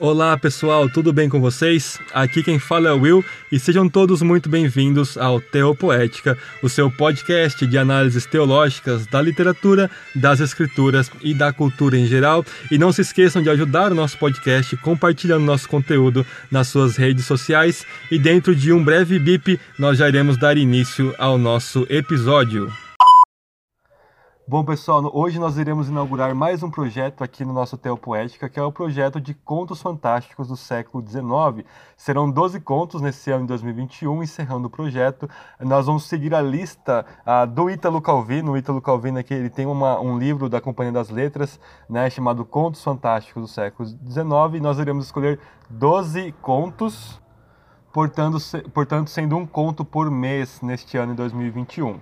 Olá pessoal, tudo bem com vocês? Aqui quem fala é o Will e sejam todos muito bem-vindos ao Teopoética, o seu podcast de análises teológicas da literatura, das escrituras e da cultura em geral. E não se esqueçam de ajudar o nosso podcast compartilhando nosso conteúdo nas suas redes sociais. E dentro de um breve bip, nós já iremos dar início ao nosso episódio. Bom, pessoal, hoje nós iremos inaugurar mais um projeto aqui no nosso Teopoética, que é o projeto de Contos Fantásticos do século XIX. Serão 12 contos nesse ano de 2021, encerrando o projeto. Nós vamos seguir a lista uh, do Ítalo Calvino. O Ítalo Calvino aqui, ele tem uma, um livro da Companhia das Letras, né, chamado Contos Fantásticos do século XIX, e nós iremos escolher 12 contos, portanto, se, portanto sendo um conto por mês neste ano de 2021.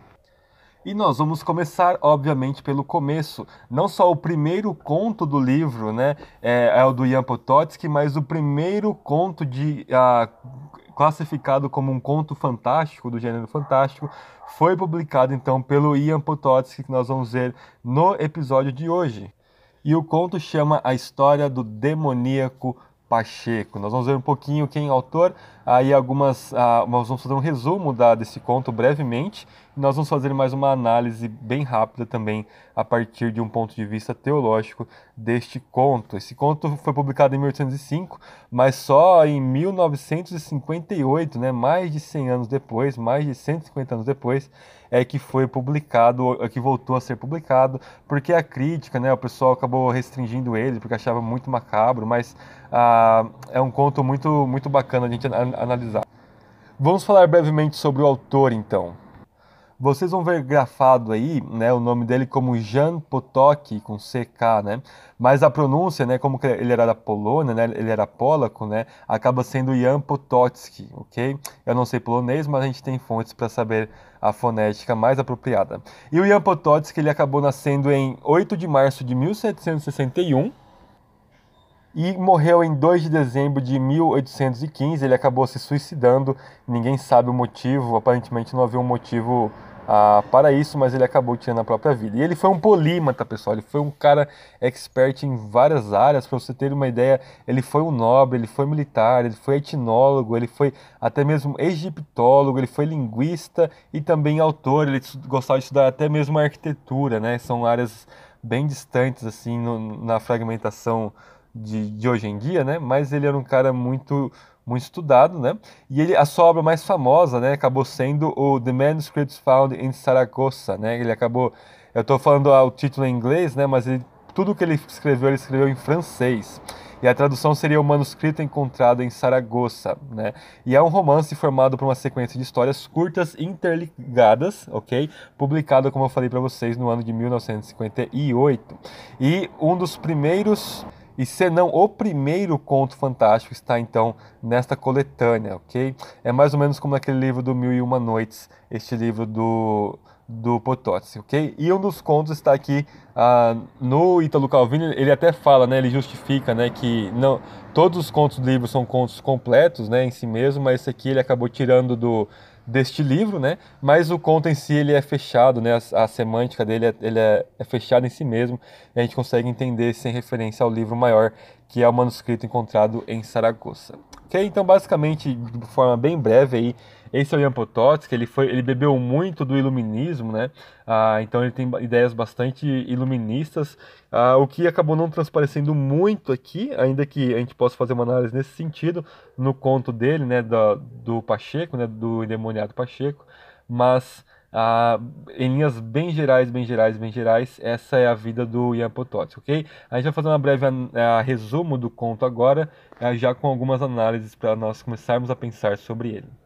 E nós vamos começar, obviamente, pelo começo. Não só o primeiro conto do livro, né, é, é o do Jan Potocki, mas o primeiro conto de uh, classificado como um conto fantástico, do gênero fantástico, foi publicado então pelo Ian Potocki, que nós vamos ver no episódio de hoje. E o conto chama A História do Demoníaco Pacheco. Nós vamos ver um pouquinho quem é o autor, aí algumas, uh, nós vamos fazer um resumo da, desse conto brevemente, nós vamos fazer mais uma análise bem rápida também a partir de um ponto de vista teológico deste conto. Esse conto foi publicado em 1805, mas só em 1958, né, mais de 100 anos depois, mais de 150 anos depois, é que foi publicado, é que voltou a ser publicado, porque a crítica, né, o pessoal acabou restringindo ele, porque achava muito macabro, mas ah, é um conto muito, muito bacana a gente analisar. Vamos falar brevemente sobre o autor, então. Vocês vão ver grafado aí, né, o nome dele como Jan Potocki com CK, né? Mas a pronúncia, né, como ele era da Polônia, né, ele era polaco, né, acaba sendo Jan Potocki, ok? Eu não sei polonês, mas a gente tem fontes para saber a fonética mais apropriada. E o Jan Potocki, ele acabou nascendo em 8 de março de 1761 e morreu em 2 de dezembro de 1815. Ele acabou se suicidando, ninguém sabe o motivo, aparentemente não havia um motivo ah, para isso, mas ele acabou tirando a própria vida. E ele foi um polímata, pessoal. Ele foi um cara expert em várias áreas. Para você ter uma ideia, ele foi um nobre, ele foi militar, ele foi etnólogo, ele foi até mesmo egiptólogo, ele foi linguista e também autor. Ele gostava de estudar até mesmo arquitetura, né? São áreas bem distantes assim no, na fragmentação de, de hoje em dia, né? Mas ele era um cara muito muito estudado, né? E ele, a sua obra mais famosa, né, acabou sendo o The Manuscripts Found in Saragossa, né? Ele acabou, eu estou falando o título em inglês, né? Mas ele, tudo que ele escreveu, ele escreveu em francês. E a tradução seria o manuscrito encontrado em Saragossa, né? E é um romance formado por uma sequência de histórias curtas interligadas, ok? Publicado, como eu falei para vocês, no ano de 1958. E um dos primeiros e se não o primeiro conto fantástico está então nesta coletânea, ok? É mais ou menos como aquele livro do Mil e Uma Noites, este livro do, do Potocki, ok? E um dos contos está aqui uh, no Ítalo Calvino, ele até fala, né, ele justifica, né, que não, todos os contos do livro são contos completos, né, em si mesmo, mas esse aqui ele acabou tirando do deste livro, né? Mas o conto em si ele é fechado, né? A, a semântica dele é, ele é, é fechada em si mesmo. A gente consegue entender sem referência ao livro maior, que é o manuscrito encontrado em Saragossa. Ok? Então, basicamente, de forma bem breve aí, esse é o Jan Potocki, ele, foi, ele bebeu muito do iluminismo, né? Ah, então ele tem ideias bastante iluministas, ah, o que acabou não transparecendo muito aqui, ainda que a gente possa fazer uma análise nesse sentido, no conto dele, né, do, do Pacheco, né, do endemoniado Pacheco, mas ah, em linhas bem gerais, bem gerais, bem gerais, essa é a vida do Jan Potocki, ok? A gente vai fazer uma breve a, resumo do conto agora, já com algumas análises para nós começarmos a pensar sobre ele.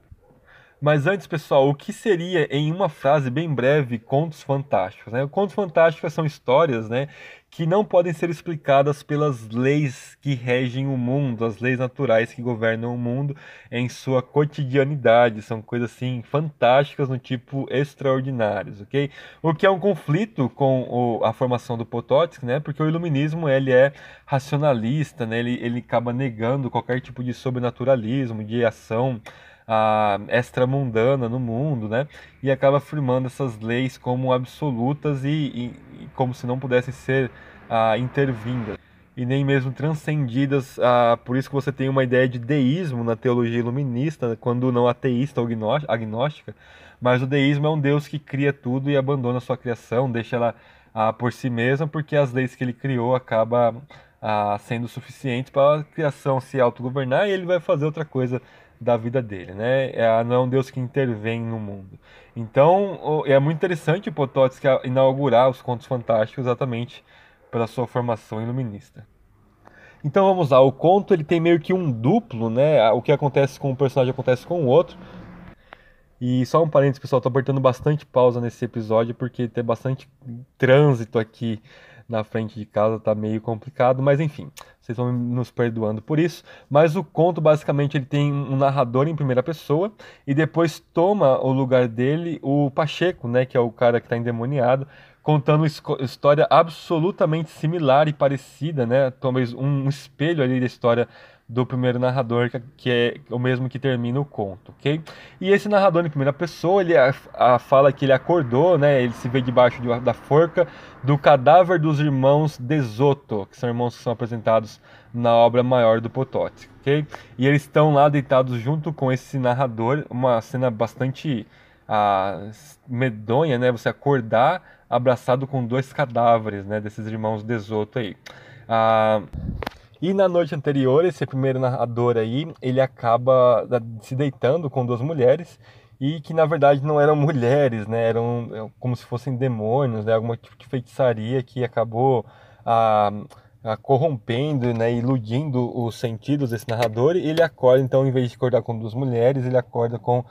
Mas antes, pessoal, o que seria, em uma frase bem breve, contos fantásticos? Né? Contos fantásticos são histórias né, que não podem ser explicadas pelas leis que regem o mundo, as leis naturais que governam o mundo em sua cotidianidade. São coisas assim fantásticas no tipo extraordinários, ok? O que é um conflito com o, a formação do Potocki, né? Porque o iluminismo ele é racionalista, né? Ele, ele acaba negando qualquer tipo de sobrenaturalismo, de ação a extramundana no mundo, né? E acaba afirmando essas leis como absolutas e, e, e como se não pudessem ser ah, intervindas. e nem mesmo transcendidas. Ah, por isso que você tem uma ideia de deísmo na teologia iluminista, quando não ateísta ou agnóstica. Mas o deísmo é um Deus que cria tudo e abandona a sua criação, deixa ela ah, por si mesma, porque as leis que ele criou acabam sendo suficientes para a criação se autogovernar e ele vai fazer outra coisa da vida dele, né? É, não é um Deus que intervém no mundo. Então, é muito interessante o Potocki inaugurar os contos fantásticos exatamente pela sua formação iluminista. Então vamos lá, o conto ele tem meio que um duplo, né? O que acontece com um personagem acontece com o outro. E só um parênteses, pessoal, tô apertando bastante pausa nesse episódio porque tem bastante trânsito aqui na frente de casa, tá meio complicado, mas enfim, vocês vão nos perdoando por isso. Mas o conto, basicamente, ele tem um narrador em primeira pessoa e depois toma o lugar dele o Pacheco, né, que é o cara que está endemoniado, contando história absolutamente similar e parecida, né? Talvez um espelho ali da história do primeiro narrador, que é o mesmo que termina o conto, ok? E esse narrador em primeira pessoa, ele a, a fala que ele acordou, né? Ele se vê debaixo de, da forca do cadáver dos irmãos Desoto, que são irmãos que são apresentados na obra maior do Potocki, ok? E eles estão lá deitados junto com esse narrador, uma cena bastante ah, medonha, né? Você acordar abraçado com dois cadáveres, né? Desses irmãos Desoto aí. Ah, e na noite anterior, esse primeiro narrador aí, ele acaba se deitando com duas mulheres e que na verdade não eram mulheres, né? Eram é, como se fossem demônios, né? Alguma tipo de feitiçaria que acabou ah, ah, corrompendo, né? Iludindo os sentidos desse narrador. E ele acorda, então, em vez de acordar com duas mulheres, ele acorda com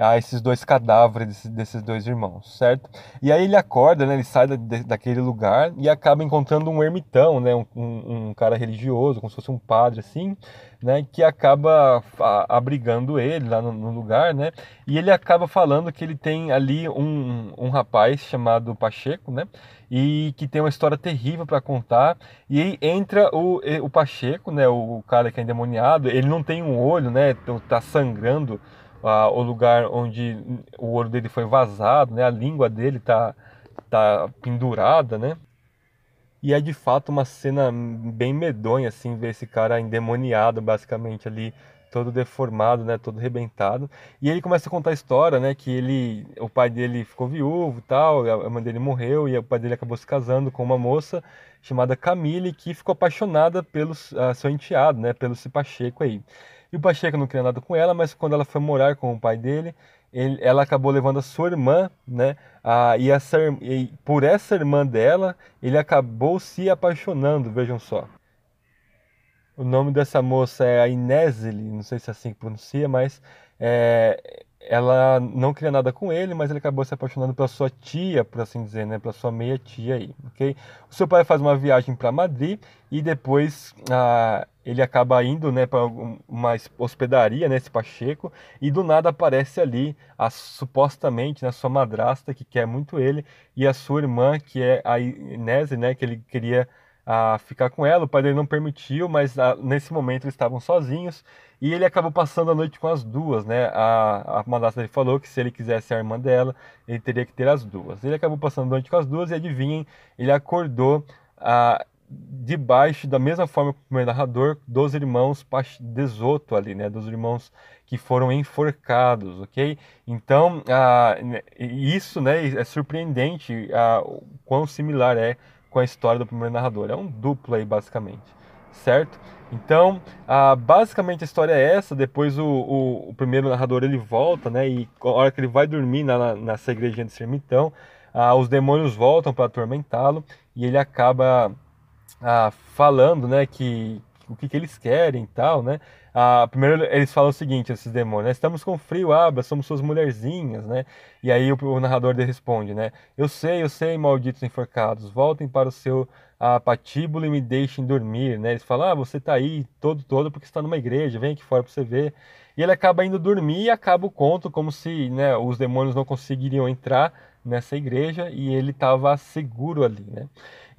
a esses dois cadáveres desses, dois irmãos, certo? E aí ele acorda, né, ele sai da, daquele lugar e acaba encontrando um ermitão, né, um, um, um, cara religioso, como se fosse um padre assim, né, que acaba abrigando ele lá no, no, lugar, né, e ele acaba falando que ele tem ali um, um rapaz chamado Pacheco, né, e que tem uma história terrível para contar, e aí entra o, o Pacheco, né, o cara que é endemoniado, ele não tem um olho, né, então tá sangrando, o lugar onde o ouro dele foi vazado, né? A língua dele tá, tá pendurada, né? E é de fato uma cena bem medonha, assim, ver esse cara endemoniado, basicamente, ali, todo deformado, né? Todo rebentado. E ele começa a contar a história, né? Que ele, o pai dele ficou viúvo tal, a mãe dele morreu e o pai dele acabou se casando com uma moça chamada Camille, que ficou apaixonada pelo uh, seu enteado, né? Pelo Cipacheco aí. E o Pacheco não queria nada com ela, mas quando ela foi morar com o pai dele, ele, ela acabou levando a sua irmã, né? A, e, essa, e por essa irmã dela, ele acabou se apaixonando, vejam só. O nome dessa moça é a Inésile, não sei se é assim que pronuncia, mas é, ela não queria nada com ele, mas ele acabou se apaixonando pela sua tia, por assim dizer, né, pela sua meia tia aí, ok? O seu pai faz uma viagem para Madrid e depois ah, ele acaba indo, né, para uma hospedaria, né, Pacheco, e do nada aparece ali a supostamente, né, sua madrasta que quer muito ele e a sua irmã que é a Inese, né, que ele queria a ficar com ela. O pai dele não permitiu, mas a, nesse momento eles estavam sozinhos e ele acabou passando a noite com as duas, né? A, a madrasta dele falou que se ele quisesse a irmã dela, ele teria que ter as duas. Ele acabou passando a noite com as duas e adivinhem, ele acordou a, debaixo da mesma forma que o primeiro narrador dos irmãos Desoto ali, né? Dos irmãos que foram enforcados, ok? Então, ah, isso, né? É surpreendente ah, o quão similar é com a história do primeiro narrador. É um duplo aí, basicamente, certo? Então, ah, basicamente a história é essa. Depois o, o, o, primeiro narrador ele volta, né? E a hora que ele vai dormir na, na, nessa igrejinha de Sermitão, os demônios voltam para atormentá-lo e ele acaba falando, né? Que o que, que eles querem e tal, né? Ah, primeiro eles falam o seguinte, esses demônios, né? estamos com frio, abra, somos suas mulherzinhas, né? E aí o, o narrador responde, né? Eu sei, eu sei, malditos enforcados, voltem para o seu ah, patíbulo e me deixem dormir, né? Eles falam, ah, você está aí todo, todo porque está numa igreja, vem aqui fora para você ver. E ele acaba indo dormir e acaba o conto como se né, os demônios não conseguiriam entrar nessa igreja e ele estava seguro ali, né?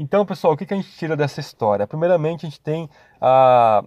Então, pessoal, o que, a gente tira dessa história? Primeiramente, a gente tem a,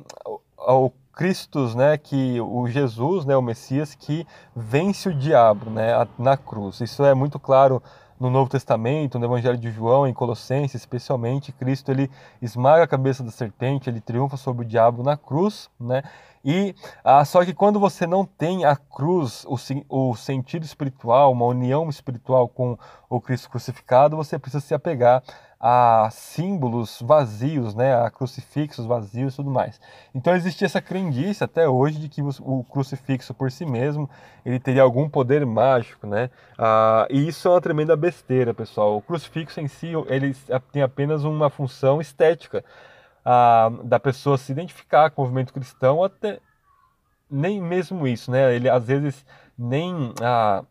a, Cristo, né, que o Jesus, né, o Messias que vence o diabo, né, na cruz. Isso é muito claro no Novo Testamento, no Evangelho de João, em Colossenses, especialmente, Cristo ele esmaga a cabeça da serpente, ele triunfa sobre o diabo na cruz, né? E ah, só que quando você não tem a cruz, o, o sentido espiritual, uma união espiritual com o Cristo crucificado, você precisa se apegar a símbolos vazios, né, a crucifixos vazios e tudo mais. Então existe essa crendice até hoje de que o crucifixo por si mesmo ele teria algum poder mágico, né? Ah, e isso é uma tremenda besteira, pessoal. O crucifixo em si ele tem apenas uma função estética ah, da pessoa se identificar com o movimento cristão, até nem mesmo isso, né? Ele às vezes nem a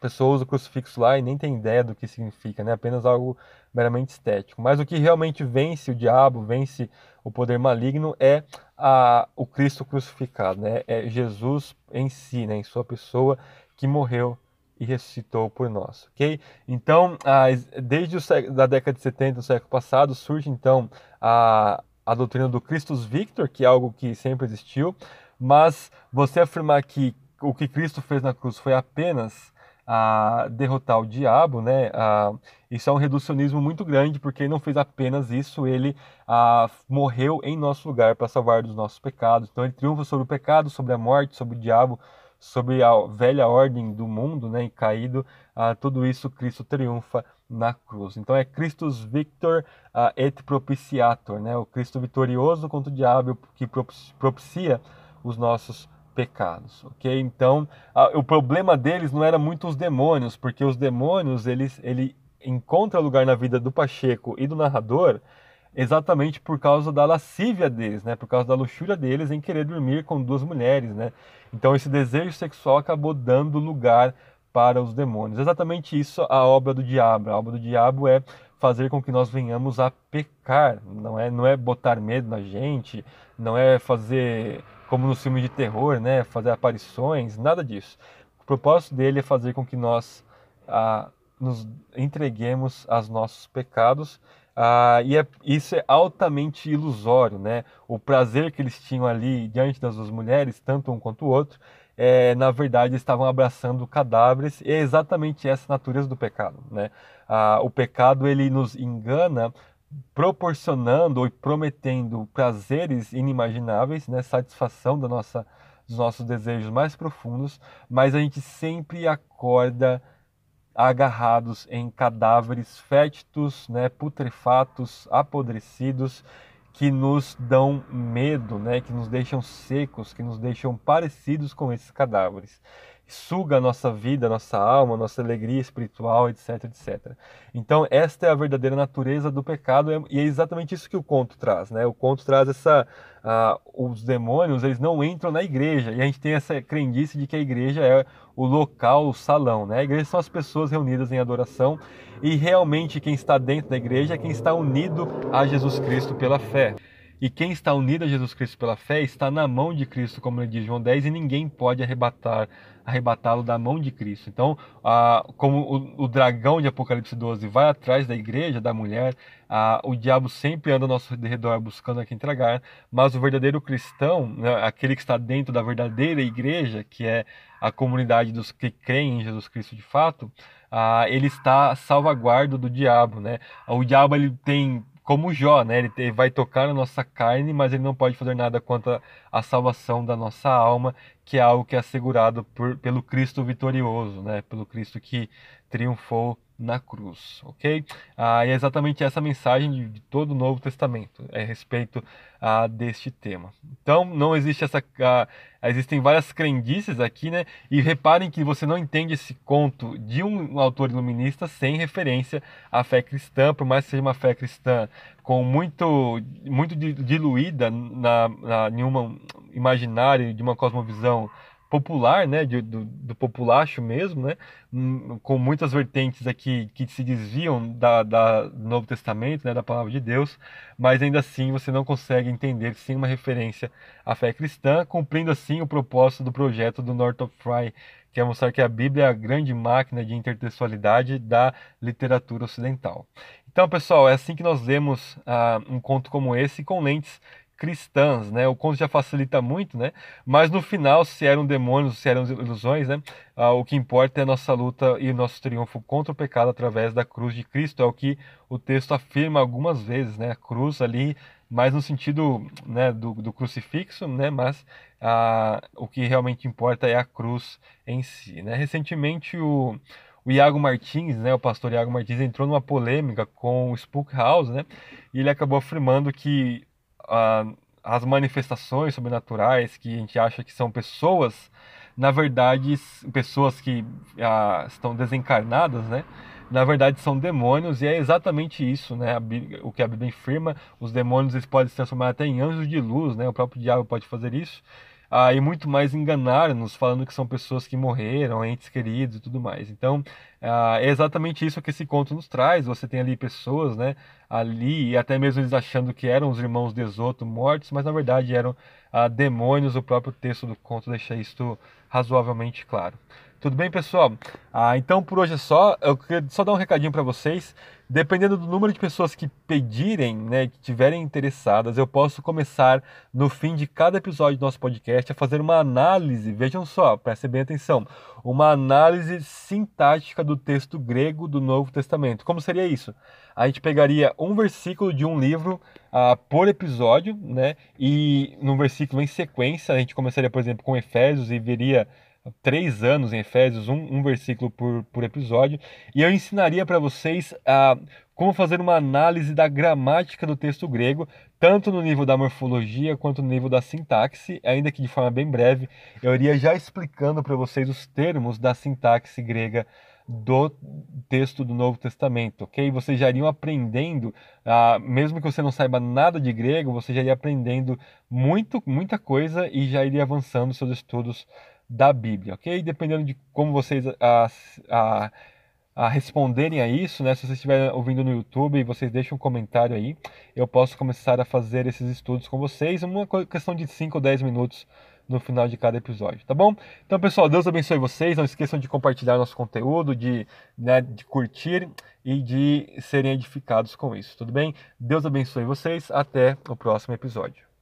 pessoa usa o crucifixo lá e nem tem ideia do que significa, né? Apenas algo meramente estético. Mas o que realmente vence o diabo, vence o poder maligno é a, o Cristo crucificado, né? É Jesus em si, né? Em sua pessoa que morreu e ressuscitou por nós, ok? Então, desde da década de 70 do século passado surge então a, a doutrina do Christus Victor, que é algo que sempre existiu, mas você afirmar que o que Cristo fez na cruz foi apenas a derrotar o diabo, né? A, isso é um reducionismo muito grande, porque ele não fez apenas isso, ele a, morreu em nosso lugar para salvar dos nossos pecados. Então ele triunfa sobre o pecado, sobre a morte, sobre o diabo, sobre a velha ordem do mundo, né? E caído, a, tudo isso Cristo triunfa na cruz. Então é Christus Victor et propiciator, né? O Cristo vitorioso contra o diabo que propicia os nossos pecados, ok? Então, a, o problema deles não era muito os demônios, porque os demônios, eles, ele encontra lugar na vida do Pacheco e do narrador exatamente por causa da lascívia deles, né? Por causa da luxúria deles em querer dormir com duas mulheres, né? Então, esse desejo sexual acabou dando lugar para os demônios. Exatamente isso a obra do diabo. A obra do diabo é fazer com que nós venhamos a pecar, não é, não é botar medo na gente, não é fazer como nos filmes de terror, né, fazer aparições, nada disso. O propósito dele é fazer com que nós ah, nos entreguemos aos nossos pecados ah, e é, isso é altamente ilusório, né? O prazer que eles tinham ali diante das duas mulheres, tanto um quanto o outro, é, na verdade estavam abraçando cadáveres. E é exatamente essa natureza do pecado, né? Ah, o pecado ele nos engana proporcionando e prometendo prazeres inimagináveis, né, satisfação da nossa, dos nossos desejos mais profundos, mas a gente sempre acorda agarrados em cadáveres fétidos, né, putrefatos, apodrecidos, que nos dão medo, né, que nos deixam secos, que nos deixam parecidos com esses cadáveres suga a nossa vida, nossa alma, nossa alegria espiritual, etc, etc. Então, esta é a verdadeira natureza do pecado e é exatamente isso que o conto traz, né? O conto traz essa uh, os demônios, eles não entram na igreja e a gente tem essa crendice de que a igreja é o local, o salão, né? A igreja são as pessoas reunidas em adoração e realmente quem está dentro da igreja é quem está unido a Jesus Cristo pela fé. E quem está unido a Jesus Cristo pela fé está na mão de Cristo, como ele diz João 10, e ninguém pode arrebatar arrebatá-lo da mão de Cristo. Então, ah, como o, o, dragão de Apocalipse 12 vai atrás da igreja, da mulher, ah, o diabo sempre anda ao nosso redor buscando a quem tragar, mas o verdadeiro cristão, né, aquele que está dentro da verdadeira igreja, que é a comunidade dos que creem em Jesus Cristo de fato, ah, ele está salvaguardo do diabo. Né? O diabo ele tem como Jó, né? Ele vai tocar na nossa carne, mas ele não pode fazer nada contra a salvação da nossa alma, que é algo que é assegurado por, pelo Cristo vitorioso, né? Pelo Cristo que triunfou na cruz, ok? Ah, e é exatamente essa mensagem de, de todo o Novo Testamento é a respeito ah, deste tema. Então, não existe essa. Ah, existem várias crendices aqui, né? E reparem que você não entende esse conto de um autor iluminista sem referência à fé cristã, por mais que seja uma fé cristã com muito, muito diluída na, na, em uma imaginário de uma cosmovisão popular, né, do, do, populacho mesmo, né, hum, com muitas vertentes aqui que se desviam da, da, do Novo Testamento, né, da palavra de Deus, mas ainda assim você não consegue entender sem uma referência à fé cristã, cumprindo assim o propósito do projeto do Northrop Frye, que é mostrar que a Bíblia é a grande máquina de intertextualidade da literatura ocidental. Então, pessoal, é assim que nós lemos uh, um conto como esse com lentes cristãs, né? O conto já facilita muito, né? Mas no final, se eram demônios, se eram ilusões, né? Ah, o que importa é a nossa luta e o nosso triunfo contra o pecado através da cruz de Cristo. É o que o texto afirma algumas vezes, né? A cruz ali, mais no sentido né, do, do crucifixo, né? Mas ah, o que realmente importa é a cruz em si, né? Recentemente o o Iago Martins, né, o pastor Iago Martins, entrou numa polêmica com o Spook House, né, e ele acabou afirmando que ah, as manifestações sobrenaturais que a gente acha que são pessoas, na verdade, pessoas que ah, estão desencarnadas, né, na verdade são demônios e é exatamente isso, né? O que a Bíblia afirma. Os demônios eles podem se transformar até em anjos de luz, né? O próprio diabo pode fazer isso ah, e muito mais enganar-nos, falando que são pessoas que morreram, entes queridos e tudo mais. Então, ah, é exatamente isso que esse conto nos traz. Você tem ali pessoas, né, ali, e até mesmo eles achando que eram os irmãos de Esoto mortos, mas na verdade eram ah, demônios. O próprio texto do conto deixa isso razoavelmente claro. Tudo bem, pessoal? Ah, então por hoje é só. Eu queria só dar um recadinho para vocês. Dependendo do número de pessoas que pedirem, né, que tiverem interessadas, eu posso começar no fim de cada episódio do nosso podcast a fazer uma análise. Vejam só, prestem bem atenção, uma análise sintática do texto grego do Novo Testamento. Como seria isso? A gente pegaria um versículo de um livro uh, por episódio, né? E num versículo em sequência, a gente começaria, por exemplo, com Efésios e veria três anos em Efésios, um, um versículo por, por episódio, e eu ensinaria para vocês a como fazer uma análise da gramática do texto grego, tanto no nível da morfologia quanto no nível da sintaxe, ainda que de forma bem breve, eu iria já explicando para vocês os termos da sintaxe grega do texto do Novo Testamento, ok? Vocês já iriam aprendendo, ah, mesmo que você não saiba nada de grego, você já iria aprendendo muito, muita coisa e já iria avançando seus estudos da Bíblia, ok? Dependendo de como vocês a, a, a responderem a isso, né? Se vocês estiverem ouvindo no YouTube e vocês deixam um comentário aí, eu posso começar a fazer esses estudos com vocês, uma questão de 5 ou 10 minutos no final de cada episódio, tá bom? Então, pessoal, Deus abençoe vocês. Não esqueçam de compartilhar nosso conteúdo, de, né, de curtir e de serem edificados com isso, tudo bem? Deus abençoe vocês. Até o próximo episódio.